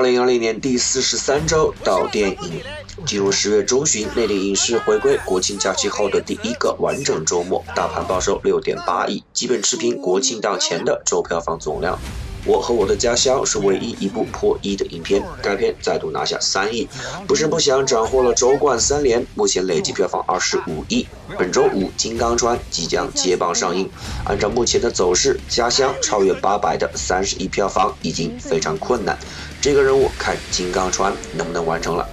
二零二零年第四十三周到电影，进入十月中旬，内地影视回归国庆假期后的第一个完整周末，大盘报收六点八亿，基本持平国庆档前的周票房总量。我和我的家乡是唯一一部破亿的影片，该片再度拿下三亿，不声不响斩获了周冠三连，目前累计票房二十五亿。本周五《金刚川》即将接棒上映，按照目前的走势，家乡超越八百的三十亿票房已经非常困难。这个任务看《金刚川》能不能完成了。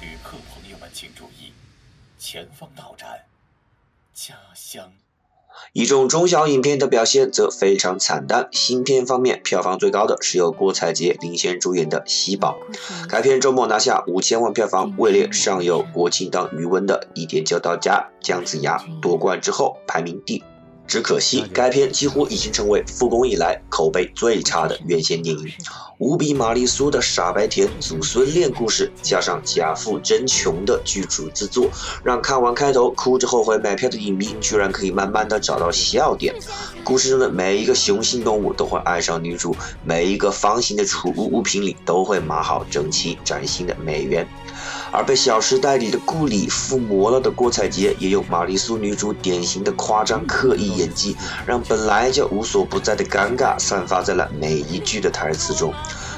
旅客朋友们请注意，前方到站，家乡。一众中小影片的表现则非常惨淡。新片方面，票房最高的是由郭采洁领衔主演的《喜宝》，该片周末拿下五千万票房，位列上有国庆档余温的《一点就到家》，姜子牙夺冠之后排名第。只可惜，该片几乎已经成为复工以来口碑最差的院线电影。无比玛丽苏的傻白甜祖孙恋故事，加上假富真穷的剧组制作，让看完开头哭着后悔买票的影迷居然可以慢慢的找到笑点。故事中的每一个雄性动物都会爱上女主，每一个方形的储物物品里都会码好整齐崭新的美元。而被《小时代》里的顾里附魔了的郭采洁，也用玛丽苏女主典型的夸张刻意演技，让本来就无所不在的尴尬散发在了每一句的台词中。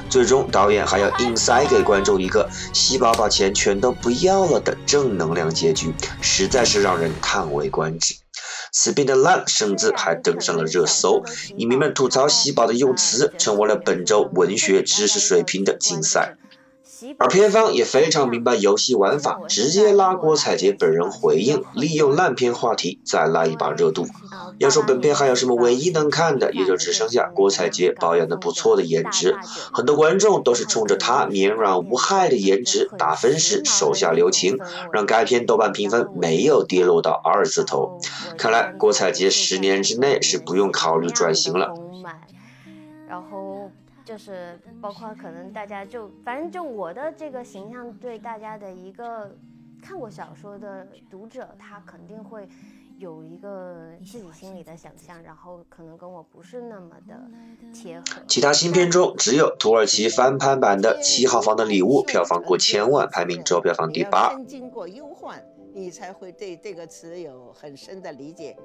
最终，导演还要硬塞给观众一个喜宝把钱全都不要了的正能量结局，实在是让人叹为观止。此片的烂甚至还登上了热搜，影迷们吐槽喜宝的用词，成为了本周文学知识水平的竞赛。而片方也非常明白游戏玩法，直接拉郭采洁本人回应，利用烂片话题再拉一把热度。要说本片还有什么唯一能看的，也就只剩下郭采洁保养的不错的颜值。很多观众都是冲着她绵软无害的颜值打分时手下留情，让该片豆瓣评分没有跌落到二字头。看来郭采洁十年之内是不用考虑转型了。然后。就是包括可能大家就反正就我的这个形象对大家的一个看过小说的读者，他肯定会有一个自己心里的想象，然后可能跟我不是那么的贴合。其他新片中，只有土耳其翻拍版的《七号房的礼物》票房过千万，排名周票房第八。经过优化。你才会对这个词有很深的理解。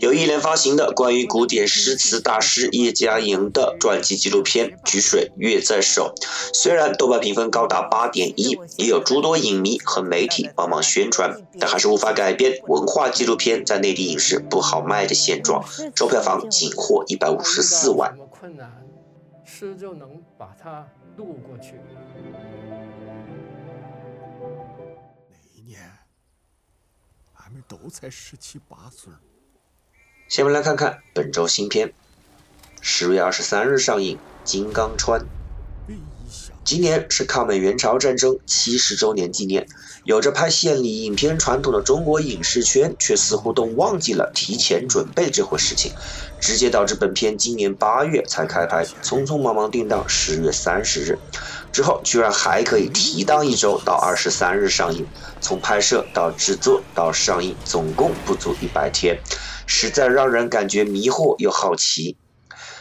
由一连发行的关于古典诗词大师叶嘉莹的传记纪录片《举水月在手》，虽然豆瓣评分高达八点一，也有诸多影迷和媒体帮忙宣传，但还是无法改变文化纪录片在内地影视不好卖的现状。周票房仅获一百五十四万。困难，诗就能把它渡过去。都才十七八岁。下面来看看本周新片，十月二十三日上映《金刚川》。今年是抗美援朝战争七十周年纪念，有着拍献礼影片传统的中国影视圈，却似乎都忘记了提前准备这回事情，直接导致本片今年八月才开拍，匆匆忙忙定档十月三十日。之后居然还可以提档一周到二十三日上映，从拍摄到制作到上映，总共不足一百天，实在让人感觉迷惑又好奇。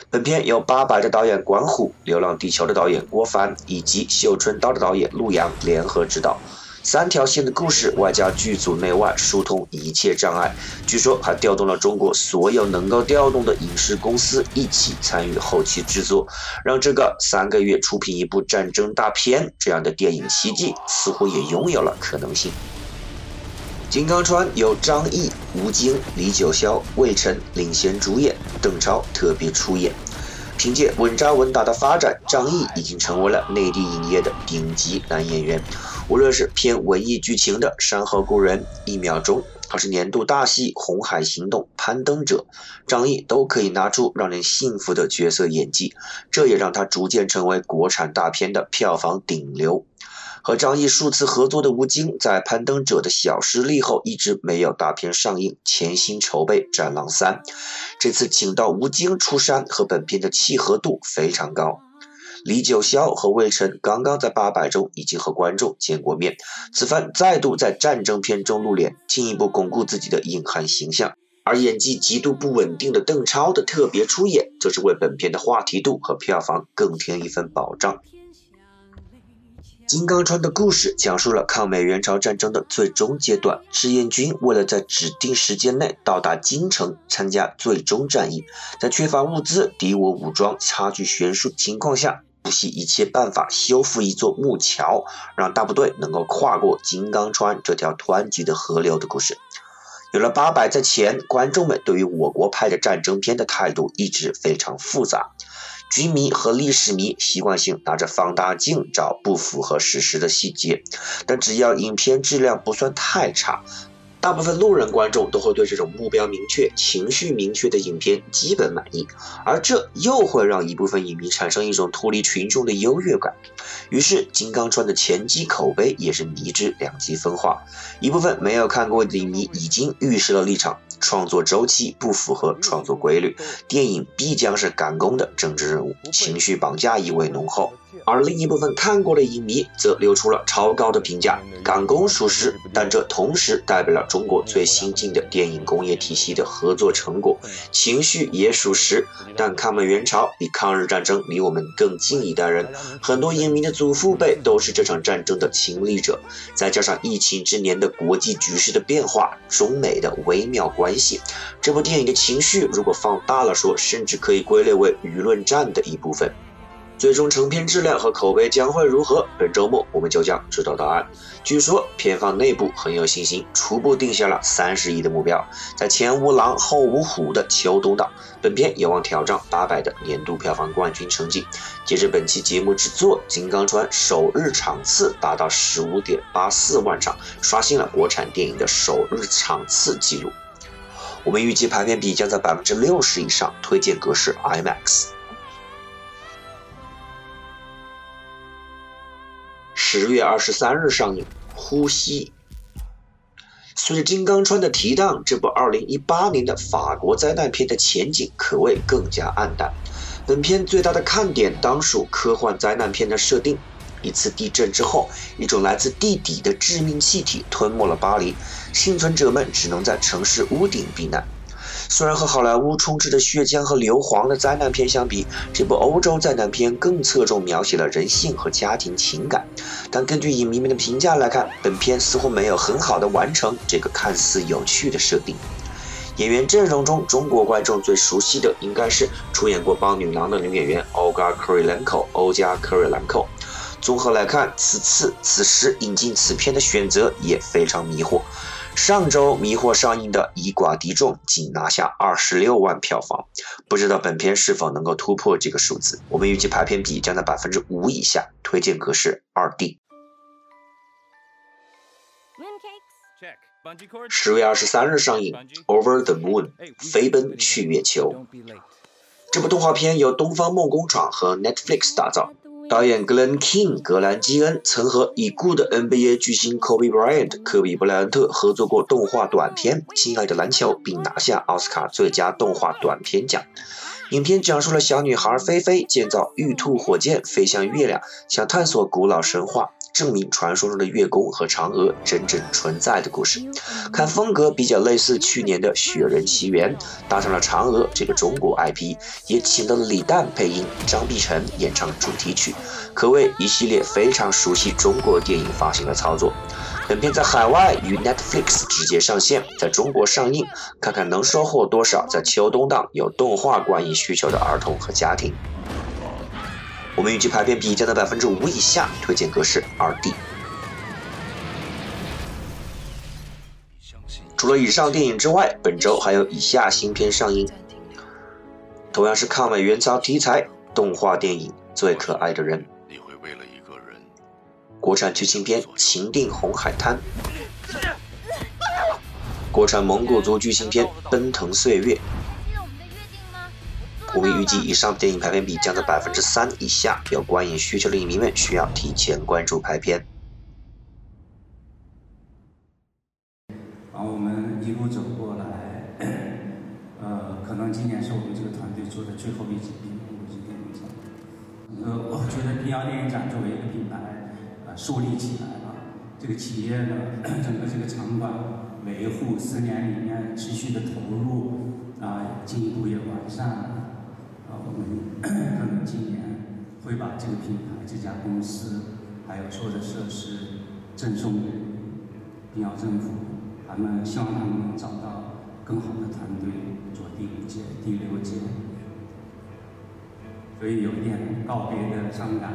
本片由《八佰》的导演管虎、《流浪地球》的导演郭帆以及《绣春刀》的导演陆阳联合执导。三条线的故事，外加剧组内外疏通一切障碍，据说还调动了中国所有能够调动的影视公司一起参与后期制作，让这个三个月出品一部战争大片这样的电影奇迹似乎也拥有了可能性。《金刚川》由张译、吴京、李九霄、魏晨领衔主演，邓超特别出演。凭借稳扎稳打的发展，张译已经成为了内地影业的顶级男演员。无论是偏文艺剧情的《山河故人》《一秒钟》，还是年度大戏《红海行动》《攀登者》，张译都可以拿出让人信服的角色演技，这也让他逐渐成为国产大片的票房顶流。和张译数次合作的吴京，在《攀登者》的小失利后，一直没有大片上映，潜心筹备《战狼三》。这次请到吴京出山，和本片的契合度非常高。李九霄和魏晨刚刚在《八佰》中已经和观众见过面，此番再度在战争片中露脸，进一步巩固自己的硬汉形象。而演技极度不稳定的邓超的特别出演，则是为本片的话题度和票房更添一份保障。金刚川的故事讲述了抗美援朝战争的最终阶段，志愿军为了在指定时间内到达京城参加最终战役，在缺乏物资、敌我武装差距悬殊情况下，不惜一切办法修复一座木桥，让大部队能够跨过金刚川这条湍急的河流的故事。有了八百在前，观众们对于我国拍的战争片的态度一直非常复杂。军迷和历史迷习惯性拿着放大镜找不符合史实的细节，但只要影片质量不算太差，大部分路人观众都会对这种目标明确、情绪明确的影片基本满意，而这又会让一部分影迷产生一种脱离群众的优越感。于是，《金刚川》的前期口碑也是迷之两极分化，一部分没有看过的影迷已经预示了立场。创作周期不符合创作规律，电影必将是赶工的政治任务，情绪绑架意味浓厚。而另一部分看过的影迷则流出了超高的评价，赶工属实，但这同时代表了中国最新进的电影工业体系的合作成果。情绪也属实，但抗美援朝比抗日战争离我们更近一代人，很多影迷的祖父辈都是这场战争的亲历者，再加上疫情之年的国际局势的变化，中美的微妙关关系，这部电影的情绪如果放大了说，甚至可以归类为舆论战的一部分。最终成片质量和口碑将会如何？本周末我们就将知道答案。据说片方内部很有信心，初步定下了三十亿的目标。在前无狼后无虎的秋冬档，本片有望挑战八百的年度票房冠军成绩。截至本期节目制作，《金刚川》首日场次达到十五点八四万场，刷新了国产电影的首日场次纪录。我们预计排片比将在百分之六十以上，推荐格式 IMAX。十月二十三日上映《呼吸》。随着《金刚川》的提档，这部二零一八年的法国灾难片的前景可谓更加暗淡。本片最大的看点当属科幻灾难片的设定：一次地震之后，一种来自地底的致命气体吞没了巴黎，幸存者们只能在城市屋顶避难。虽然和好莱坞充斥着血浆和硫磺的灾难片相比，这部欧洲灾难片更侧重描写了人性和家庭情感，但根据影迷们的评价来看，本片似乎没有很好的完成这个看似有趣的设定。演员阵容中，中国观众最熟悉的应该是出演过《帮女郎》的女演员 Olga Kurylenko（ 欧加·科瑞兰蔻）。综合来看，此次此时引进此片的选择也非常迷惑。上周迷惑上映的《以寡敌众》仅拿下二十六万票房，不知道本片是否能够突破这个数字。我们预计排片比将在百分之五以下，推荐格式二 D。十月二十三日上映《Over the Moon》飞奔去月球。这部动画片由东方梦工厂和 Netflix 打造。导演 Glenn King 格兰基恩曾和已故的 NBA 巨星 Kobe Bryant 科比布莱恩特合作过动画短片《亲爱的篮球》，并拿下奥斯卡最佳动画短片奖。影片讲述了小女孩菲菲建造玉兔火箭飞向月亮，想探索古老神话。证明传说中的月宫和嫦娥真正存在的故事，看风格比较类似去年的《雪人奇缘》，搭上了嫦娥这个中国 IP，也请到了李诞配音，张碧晨演唱主题曲，可谓一系列非常熟悉中国电影发行的操作。本片在海外与 Netflix 直接上线，在中国上映，看看能收获多少在秋冬档有动画观影需求的儿童和家庭。我们预计排片比将在百分之五以下，推荐格式二 D。除了以上电影之外，本周还有以下新片上映，同样是抗美援朝题材动画电影《最可爱的人》，国产剧情片《情定红海滩》，国产蒙古族剧情片《奔腾岁月》。我们预计以上电影排片比将在百分之三以下，有观影需求的影迷们需要提前关注排片。然后我们一路走过来，呃，可能今年是我们这个团队做的最后一届平遥电影展。呃，我觉得平遥电影展作为一个品牌，呃，树立起来了，这个企业的 整个这个场馆维护，四年里面持续的投入，啊，进一步也完善了。我们 可能今年会把这个品牌、这家公司还有所有的设施赠送给平遥政府，他们希望他们能找到更好的团队做第五届、第六届，所以有一点告别的伤感。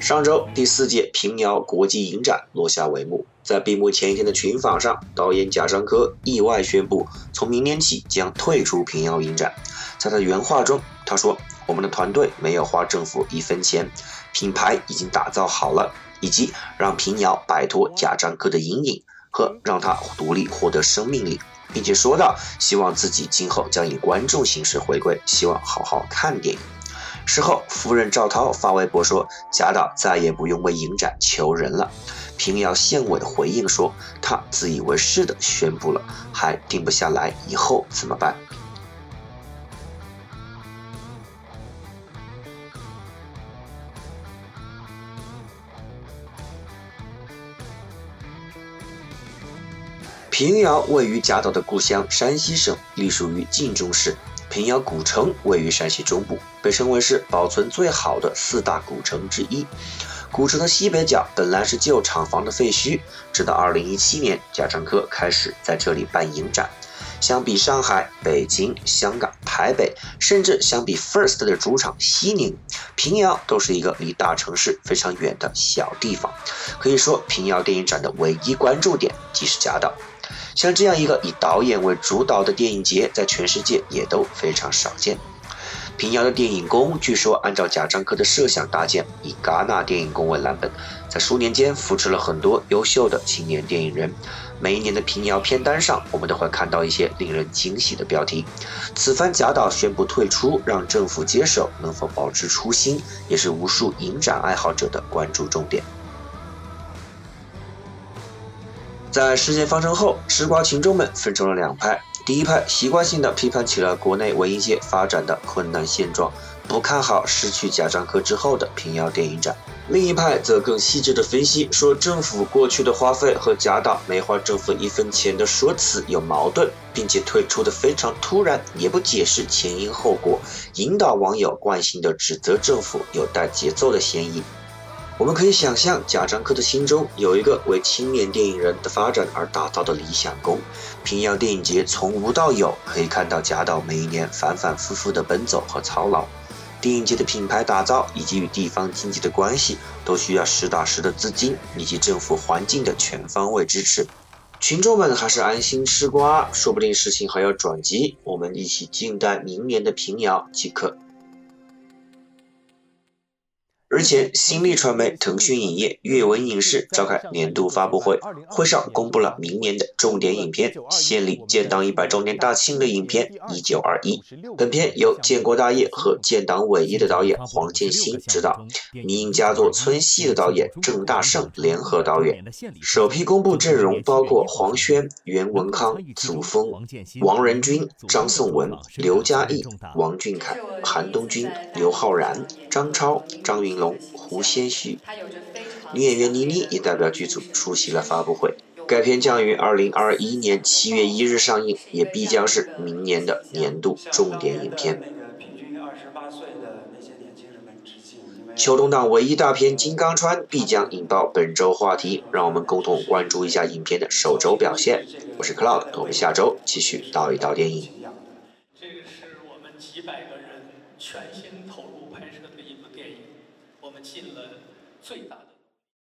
上周第四届平遥国际影展落下帷幕，在闭幕前一天的群访上，导演贾樟柯意外宣布，从明年起将退出平遥影展。在他的原话中，他说：“我们的团队没有花政府一分钱，品牌已经打造好了，以及让平遥摆脱贾樟柯的阴影和让他独立获得生命力，并且说到希望自己今后将以观众形式回归，希望好好看电影。”事后，夫人赵涛发微博说：“贾导再也不用为影展求人了。”平遥县委的回应说：“他自以为是的宣布了，还定不下来，以后怎么办？”平遥位于贾岛的故乡山西省，隶属于晋中市。平遥古城位于山西中部，被称为是保存最好的四大古城之一。古城的西北角本来是旧厂房的废墟，直到2017年，贾樟柯开始在这里办影展。相比上海、北京、香港、台北，甚至相比 First 的主场西宁，平遥都是一个离大城市非常远的小地方。可以说，平遥电影展的唯一关注点即是贾导。像这样一个以导演为主导的电影节，在全世界也都非常少见。平遥的电影宫，据说按照贾樟柯的设想搭建，以戛纳电影宫为蓝本，在数年间扶持了很多优秀的青年电影人。每一年的平遥片单上，我们都会看到一些令人惊喜的标题。此番贾导宣布退出，让政府接手，能否保持初心，也是无数影展爱好者的关注重点。在事件发生后，吃瓜群众们分成了两派。第一派习惯性的批判起了国内文艺界发展的困难现状，不看好失去贾樟柯之后的平遥电影展。另一派则更细致的分析，说政府过去的花费和贾导没花政府一分钱的说辞有矛盾，并且退出的非常突然，也不解释前因后果，引导网友惯性的指责政府有带节奏的嫌疑。我们可以想象，贾樟柯的心中有一个为青年电影人的发展而打造的理想宫。平遥电影节从无到有，可以看到贾导每一年反反复复的奔走和操劳。电影节的品牌打造以及与地方经济的关系，都需要实打实的资金以及政府环境的全方位支持。群众们还是安心吃瓜，说不定事情还要转机。我们一起静待明年的平遥即可。日前，新力传媒、腾讯影业、阅文影视召开年度发布会，会上公布了明年的重点影片——献礼建党一百周年大庆的影片《一九二一》。本片由建国大业和建党伟业的导演黄建新执导，民营佳作《村戏》的导演郑大圣联合导演。首批公布阵容包括黄轩、袁文康、祖峰、王仁君、张颂文、刘嘉译、王俊凯、韩东君、刘昊然、张超、张云龙。胡先煦，女演员倪妮也代表剧组出席了发布会。该片将于二零二一年七月一日上映，也必将是明年的年度重点影片。秋冬档唯一大片《金刚川》必将引爆本周话题，让我们共同关注一下影片的首周表现。我是 Cloud，我们下周继续道一道电影人全心投入拍摄的一部电影。我们尽了最大。